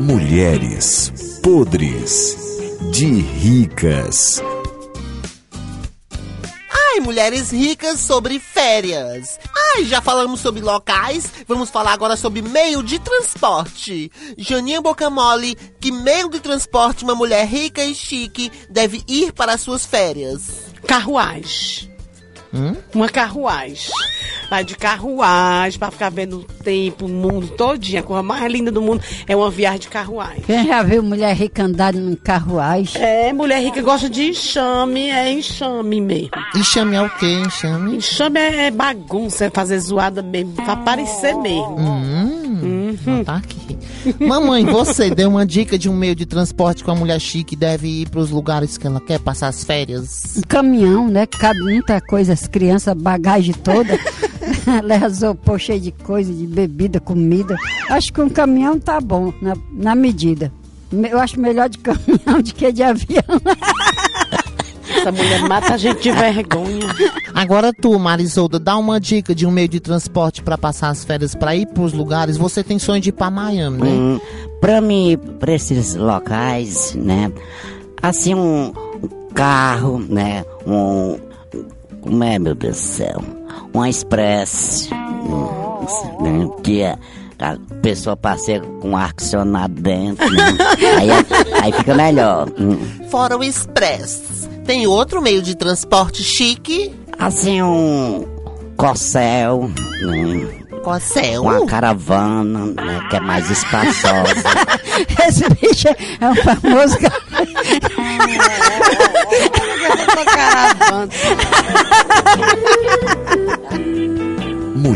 Mulheres podres de ricas. Ai, mulheres ricas sobre férias. Ai, já falamos sobre locais, vamos falar agora sobre meio de transporte. Janinha Bocamole, que meio de transporte uma mulher rica e chique deve ir para suas férias? Carruagem. Uma carruagem. Vai de carruagem pra ficar vendo o tempo, o mundo todinho. A coisa mais linda do mundo é uma viagem de carruagem. Quem já viu mulher rica andar num carruagem? É, mulher rica gosta de enxame, é enxame mesmo. Enxame é o quê? Enxame? Enxame é, é bagunça, é fazer zoada mesmo, pra parecer mesmo. Hum, não tá aqui. Mamãe, você deu uma dica de um meio de transporte com a mulher chique deve ir pros lugares que ela quer passar as férias. Um caminhão, né? Que cabe muita coisa, as crianças, bagagem toda. Leva isopor cheio de coisa, de bebida, comida. Acho que um caminhão tá bom, na, na medida. Me- Eu acho melhor de caminhão do que de avião. Essa mulher mata a gente de vergonha. Agora tu, Marisolda, dá uma dica de um meio de transporte pra passar as férias pra ir pros lugares. Você tem sonho de ir pra Miami, né? Hum, pra mim, pra esses locais, né? Assim, um carro, né? Um. Como é, meu Deus do céu? Um express. né, Que a, a pessoa passeia com ar-condicionado dentro. né? aí, aí fica melhor. hum. Fora o Express. Tem outro meio de transporte chique? Assim, um corcel, né? Cossel. uma caravana, né? Que é mais espaçosa. Esse bicho é um famoso. ca-